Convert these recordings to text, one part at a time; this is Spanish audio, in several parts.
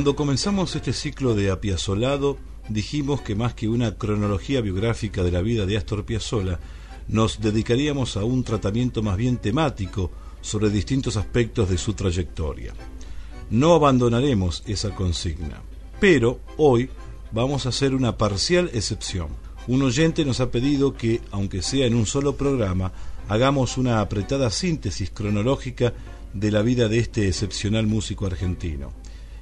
Cuando comenzamos este ciclo de Apiazolado, dijimos que más que una cronología biográfica de la vida de Astor Piazzolla, nos dedicaríamos a un tratamiento más bien temático sobre distintos aspectos de su trayectoria. No abandonaremos esa consigna, pero hoy vamos a hacer una parcial excepción. Un oyente nos ha pedido que, aunque sea en un solo programa, hagamos una apretada síntesis cronológica de la vida de este excepcional músico argentino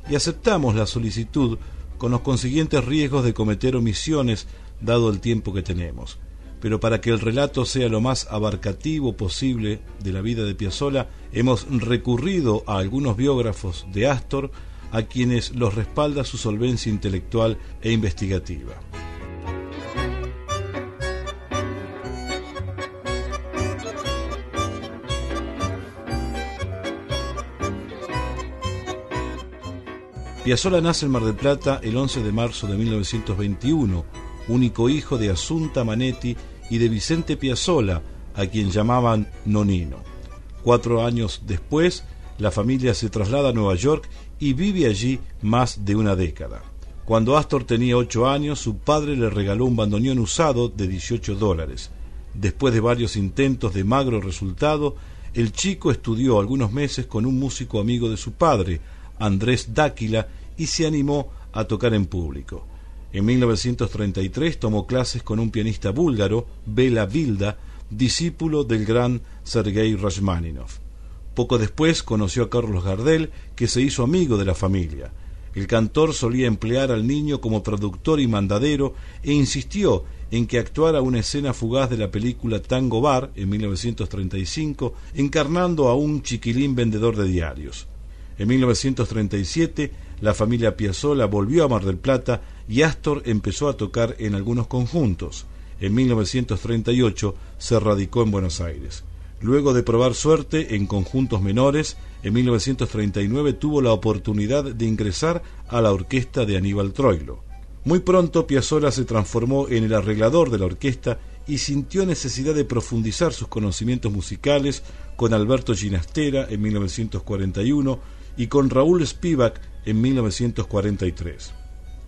y aceptamos la solicitud con los consiguientes riesgos de cometer omisiones dado el tiempo que tenemos. Pero para que el relato sea lo más abarcativo posible de la vida de Piazzolla, hemos recurrido a algunos biógrafos de Astor a quienes los respalda su solvencia intelectual e investigativa. Piazzolla nace en Mar del Plata el 11 de marzo de 1921, único hijo de Asunta Manetti y de Vicente Piazzolla, a quien llamaban Nonino. Cuatro años después, la familia se traslada a Nueva York y vive allí más de una década. Cuando Astor tenía ocho años, su padre le regaló un bandoneón usado de 18 dólares. Después de varios intentos de magro resultado, el chico estudió algunos meses con un músico amigo de su padre, Andrés Dáquila, y se animó a tocar en público. En 1933 tomó clases con un pianista búlgaro, Bela Vilda, discípulo del gran Sergei Rachmaninov. Poco después conoció a Carlos Gardel, que se hizo amigo de la familia. El cantor solía emplear al niño como productor y mandadero e insistió en que actuara una escena fugaz de la película Tango Bar en 1935, encarnando a un chiquilín vendedor de diarios. En 1937 la familia Piazzolla volvió a Mar del Plata y Astor empezó a tocar en algunos conjuntos. En 1938 se radicó en Buenos Aires. Luego de probar suerte en conjuntos menores, en 1939 tuvo la oportunidad de ingresar a la orquesta de Aníbal Troilo. Muy pronto Piazzolla se transformó en el arreglador de la orquesta y sintió necesidad de profundizar sus conocimientos musicales con Alberto Ginastera en 1941 y con Raúl Spivak en 1943.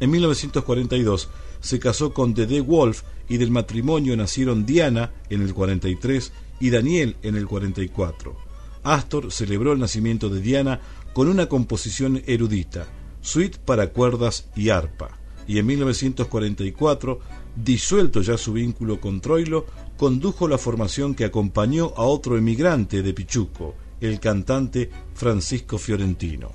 En 1942 se casó con Dede Wolf y del matrimonio nacieron Diana en el 43 y Daniel en el 44. Astor celebró el nacimiento de Diana con una composición erudita, suite para cuerdas y arpa, y en 1944, disuelto ya su vínculo con Troilo, condujo la formación que acompañó a otro emigrante de Pichuco, el cantante Francisco Fiorentino.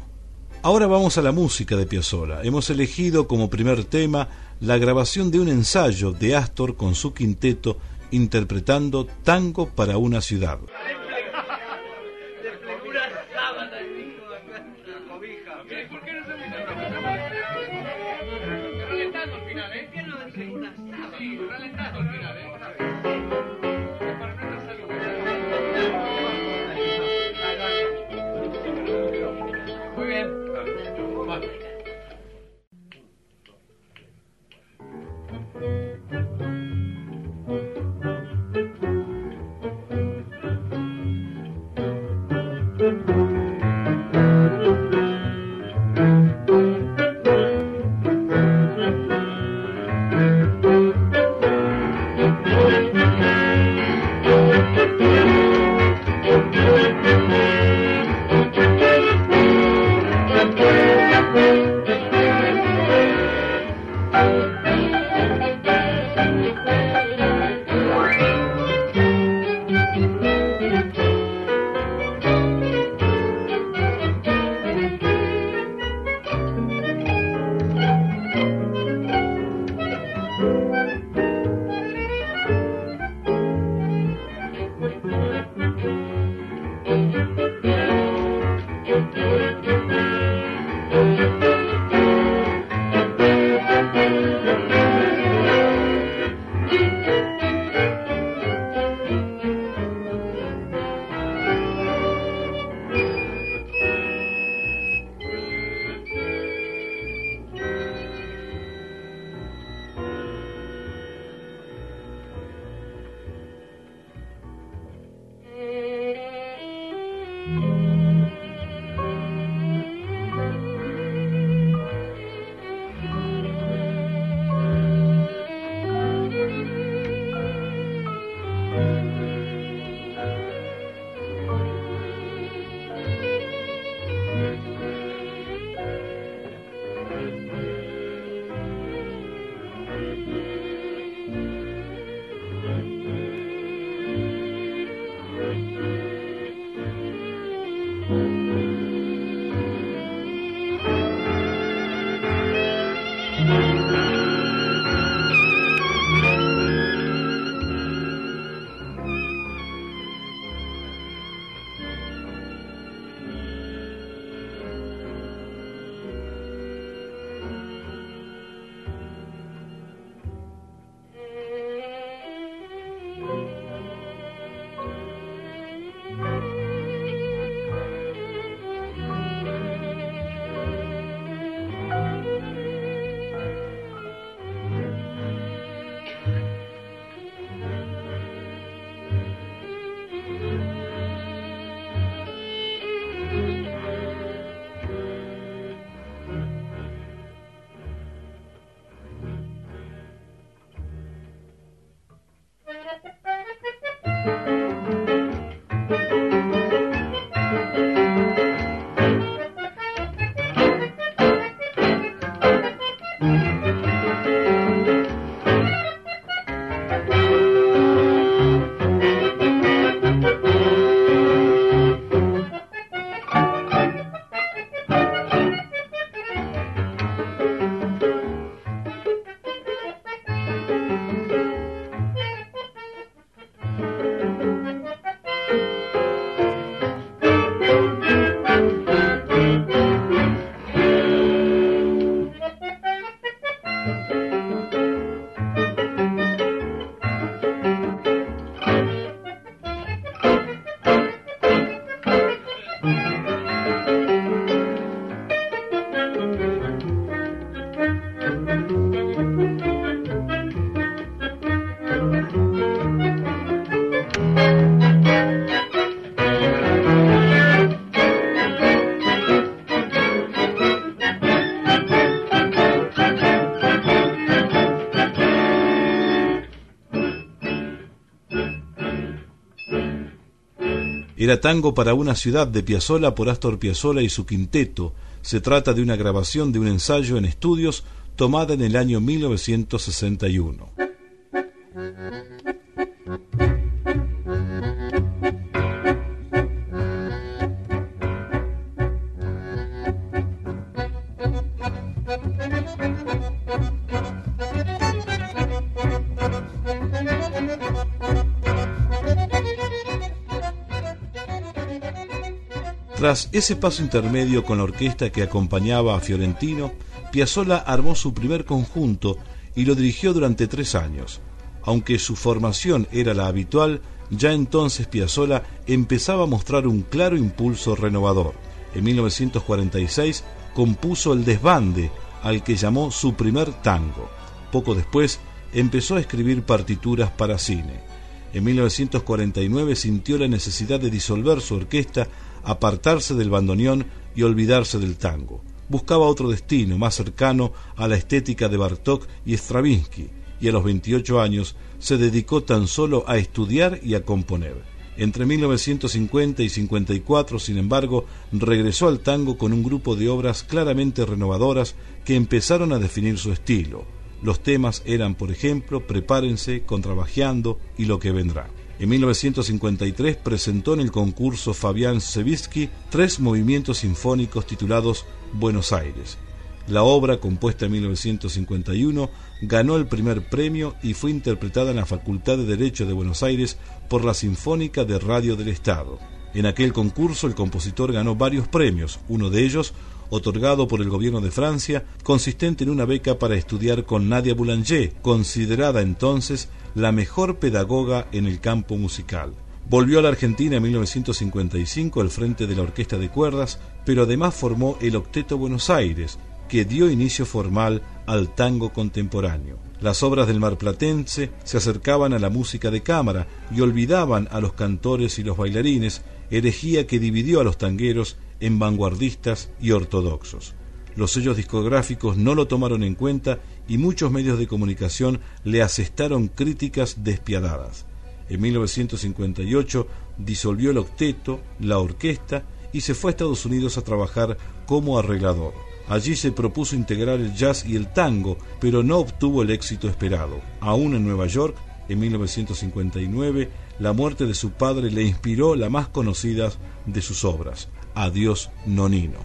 Ahora vamos a la música de Piazzolla. Hemos elegido como primer tema la grabación de un ensayo de Astor con su quinteto interpretando Tango para una ciudad. Era tango para una ciudad de Piazzolla por Astor Piazzolla y su quinteto. Se trata de una grabación de un ensayo en estudios tomada en el año 1961. Tras ese paso intermedio con la orquesta que acompañaba a Fiorentino, Piazzolla armó su primer conjunto y lo dirigió durante tres años. Aunque su formación era la habitual, ya entonces Piazzolla empezaba a mostrar un claro impulso renovador. En 1946 compuso El Desbande, al que llamó su primer tango. Poco después empezó a escribir partituras para cine. En 1949 sintió la necesidad de disolver su orquesta apartarse del bandoneón y olvidarse del tango. Buscaba otro destino más cercano a la estética de Bartók y Stravinsky, y a los 28 años se dedicó tan solo a estudiar y a componer. Entre 1950 y 54, sin embargo, regresó al tango con un grupo de obras claramente renovadoras que empezaron a definir su estilo. Los temas eran, por ejemplo, Prepárense, Contrabajeando y Lo que vendrá. En 1953 presentó en el concurso Fabián Sevitsky tres movimientos sinfónicos titulados Buenos Aires. La obra, compuesta en 1951, ganó el primer premio y fue interpretada en la Facultad de Derecho de Buenos Aires por la Sinfónica de Radio del Estado. En aquel concurso el compositor ganó varios premios, uno de ellos otorgado por el gobierno de Francia, consistente en una beca para estudiar con Nadia Boulanger, considerada entonces la mejor pedagoga en el campo musical. Volvió a la Argentina en 1955 al frente de la Orquesta de Cuerdas, pero además formó el Octeto Buenos Aires, que dio inicio formal al tango contemporáneo. Las obras del marplatense se acercaban a la música de cámara y olvidaban a los cantores y los bailarines, herejía que dividió a los tangueros en vanguardistas y ortodoxos. Los sellos discográficos no lo tomaron en cuenta y muchos medios de comunicación le asestaron críticas despiadadas. En 1958 disolvió el octeto, la orquesta y se fue a Estados Unidos a trabajar como arreglador. Allí se propuso integrar el jazz y el tango, pero no obtuvo el éxito esperado. Aún en Nueva York, en 1959, la muerte de su padre le inspiró la más conocida de sus obras, Adiós Nonino.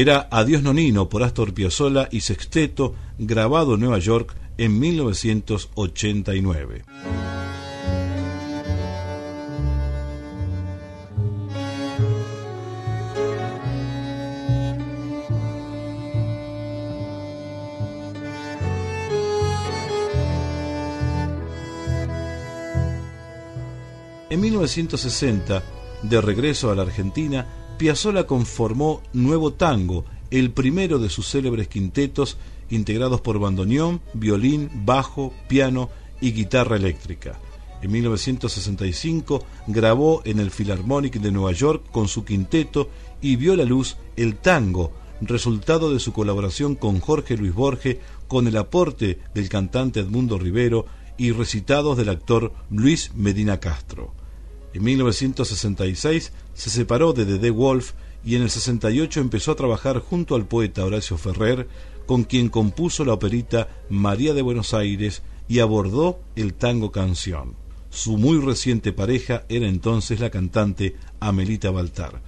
Era Adiós Nonino por Astor Piazzolla y Sexteto, grabado en Nueva York en 1989. En 1960, de regreso a la Argentina, Piazzolla conformó Nuevo Tango, el primero de sus célebres quintetos integrados por bandoneón, violín, bajo, piano y guitarra eléctrica. En 1965 grabó en el Philharmonic de Nueva York con su quinteto y vio la luz El Tango, resultado de su colaboración con Jorge Luis Borges, con el aporte del cantante Edmundo Rivero y recitados del actor Luis Medina Castro. En 1966 se separó de Dede Wolf y en el 68 empezó a trabajar junto al poeta Horacio Ferrer, con quien compuso la operita María de Buenos Aires y abordó el tango canción. Su muy reciente pareja era entonces la cantante Amelita Baltar.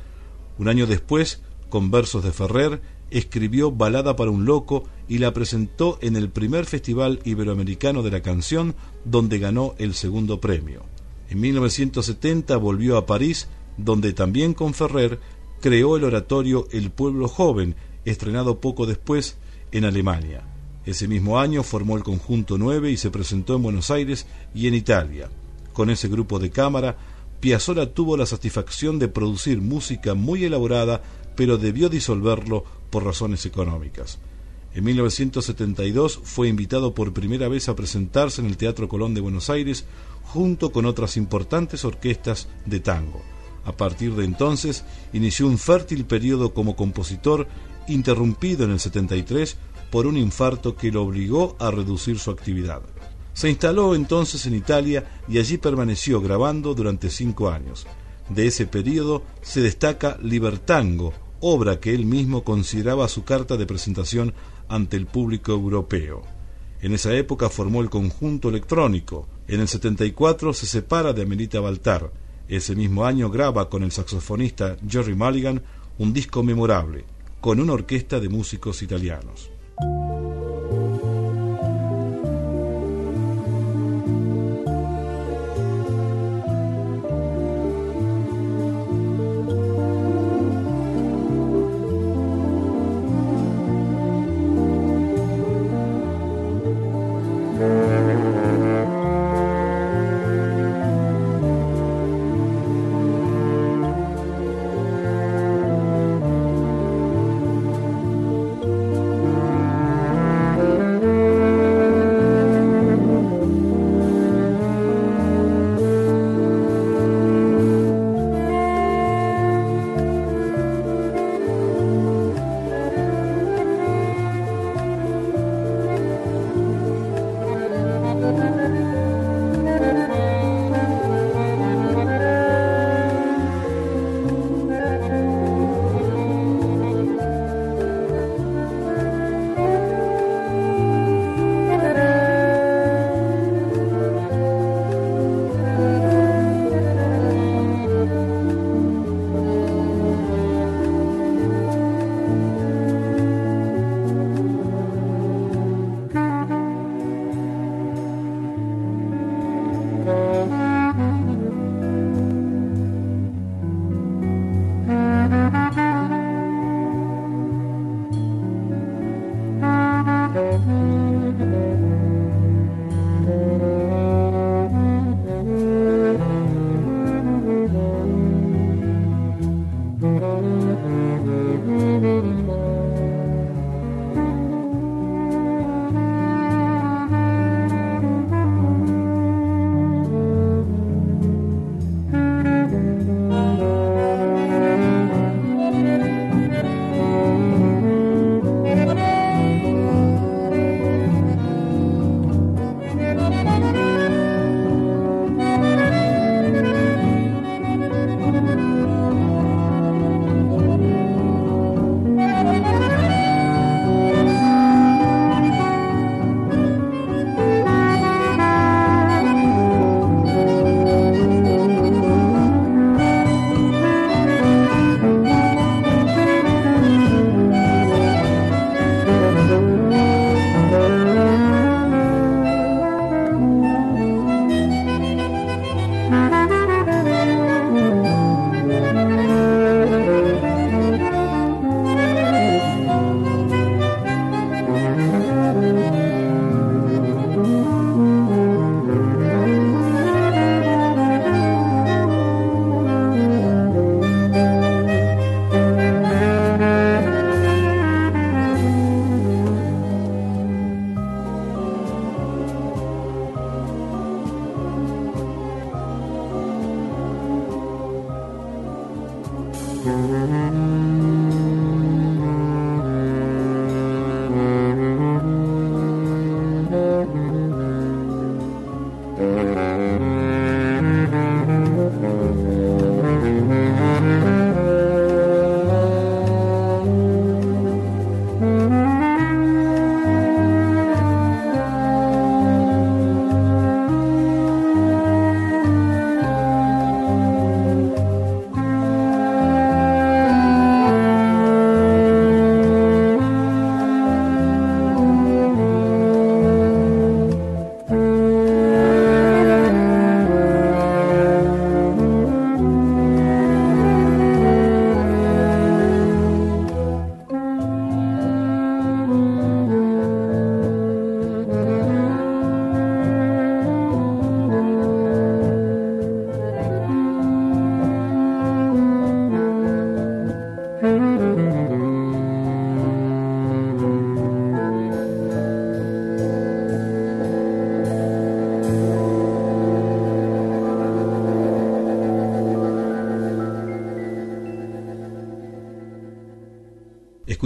Un año después, con versos de Ferrer, escribió Balada para un Loco y la presentó en el primer Festival Iberoamericano de la Canción, donde ganó el segundo premio. En 1970 volvió a París, donde también con Ferrer creó el oratorio El Pueblo Joven, estrenado poco después en Alemania. Ese mismo año formó el Conjunto 9 y se presentó en Buenos Aires y en Italia. Con ese grupo de cámara, Piazzolla tuvo la satisfacción de producir música muy elaborada, pero debió disolverlo por razones económicas. En 1972 fue invitado por primera vez a presentarse en el Teatro Colón de Buenos Aires junto con otras importantes orquestas de tango. A partir de entonces inició un fértil periodo como compositor, interrumpido en el 73 por un infarto que lo obligó a reducir su actividad. Se instaló entonces en Italia y allí permaneció grabando durante cinco años. De ese periodo se destaca Libertango, obra que él mismo consideraba su carta de presentación ante el público europeo. En esa época formó el conjunto electrónico. En el 74 se separa de Amelita Baltar. Ese mismo año graba con el saxofonista Jerry Mulligan un disco memorable, con una orquesta de músicos italianos.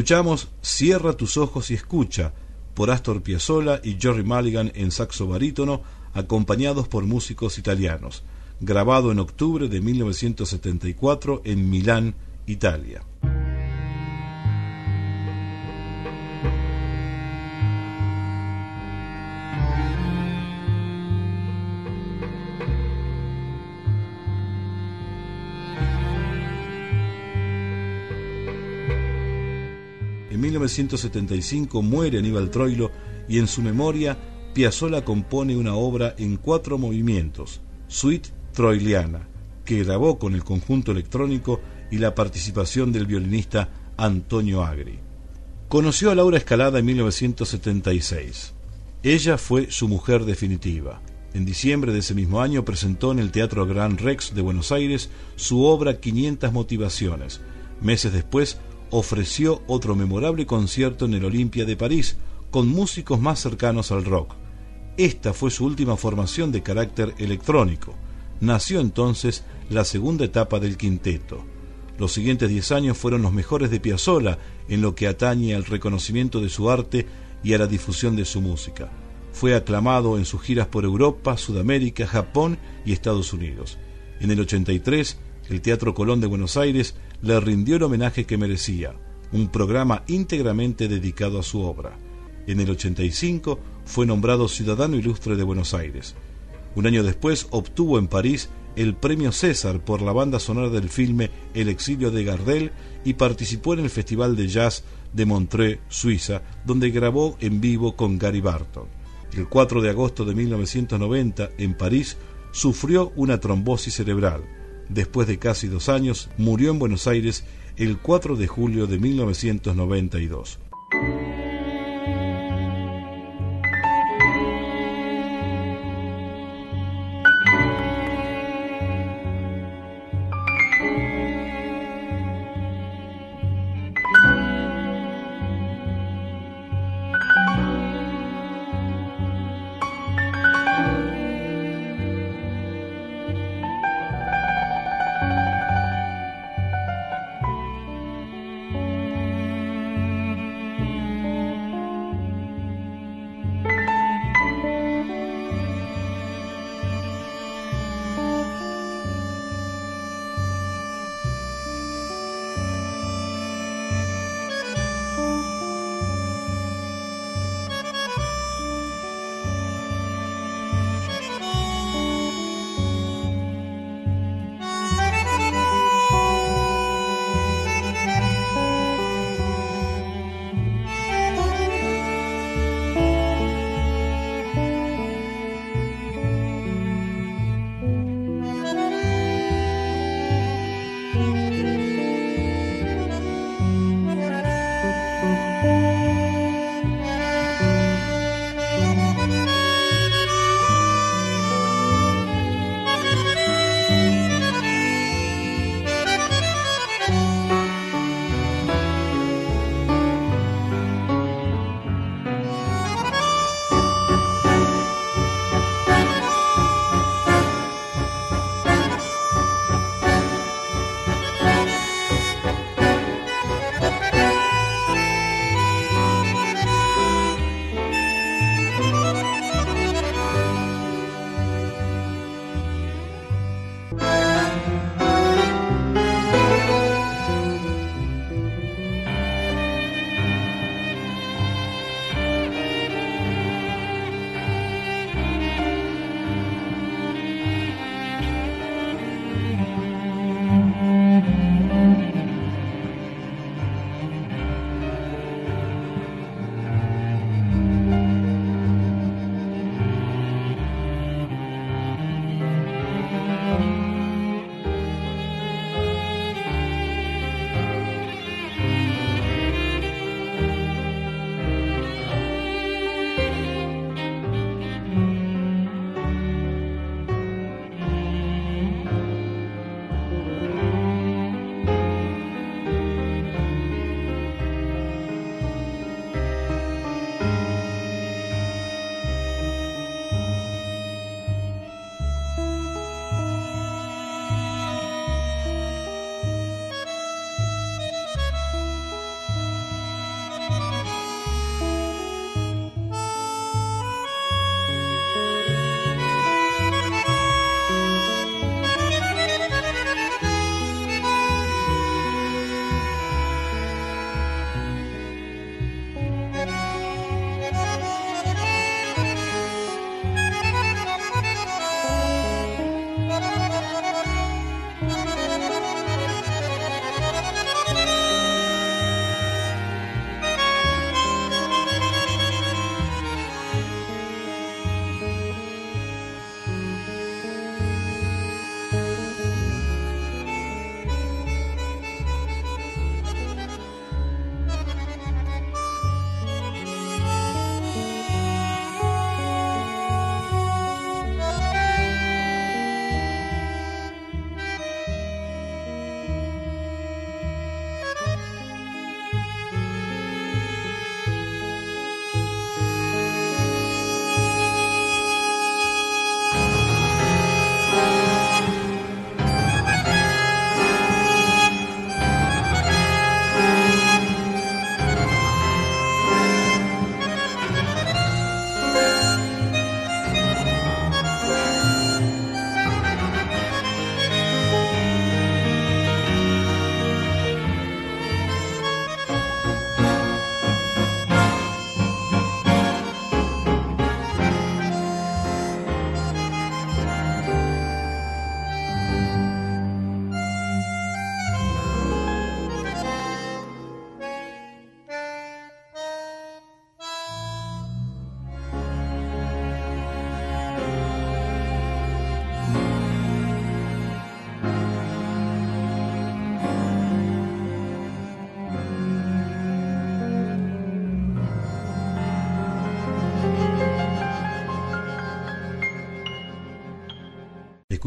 Escuchamos Cierra tus ojos y escucha por Astor Piazzolla y Jerry Mulligan en saxo barítono, acompañados por músicos italianos, grabado en octubre de 1974 en Milán, Italia. 1975 muere Aníbal Troilo y en su memoria Piazzolla compone una obra en cuatro movimientos, Suite Troiliana, que grabó con el conjunto electrónico y la participación del violinista Antonio Agri. Conoció a Laura Escalada en 1976. Ella fue su mujer definitiva. En diciembre de ese mismo año presentó en el Teatro Gran Rex de Buenos Aires su obra 500 motivaciones. Meses después ofreció otro memorable concierto en el Olimpia de París, con músicos más cercanos al rock. Esta fue su última formación de carácter electrónico. Nació entonces la segunda etapa del quinteto. Los siguientes diez años fueron los mejores de Piazzolla en lo que atañe al reconocimiento de su arte y a la difusión de su música. Fue aclamado en sus giras por Europa, Sudamérica, Japón y Estados Unidos. En el 83, el Teatro Colón de Buenos Aires le rindió el homenaje que merecía, un programa íntegramente dedicado a su obra. En el 85 fue nombrado Ciudadano Ilustre de Buenos Aires. Un año después obtuvo en París el premio César por la banda sonora del filme El exilio de Gardel y participó en el Festival de Jazz de Montreux, Suiza, donde grabó en vivo con Gary Barton. El 4 de agosto de 1990, en París, sufrió una trombosis cerebral después de casi dos años, murió en Buenos Aires el 4 de julio de 1992.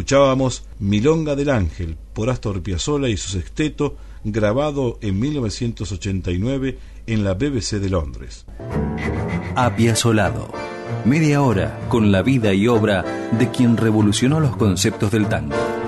Escuchábamos Milonga del Ángel por Astor Piazzolla y su sexteto, grabado en 1989 en la BBC de Londres. Apiazolado. Media hora con la vida y obra de quien revolucionó los conceptos del tango.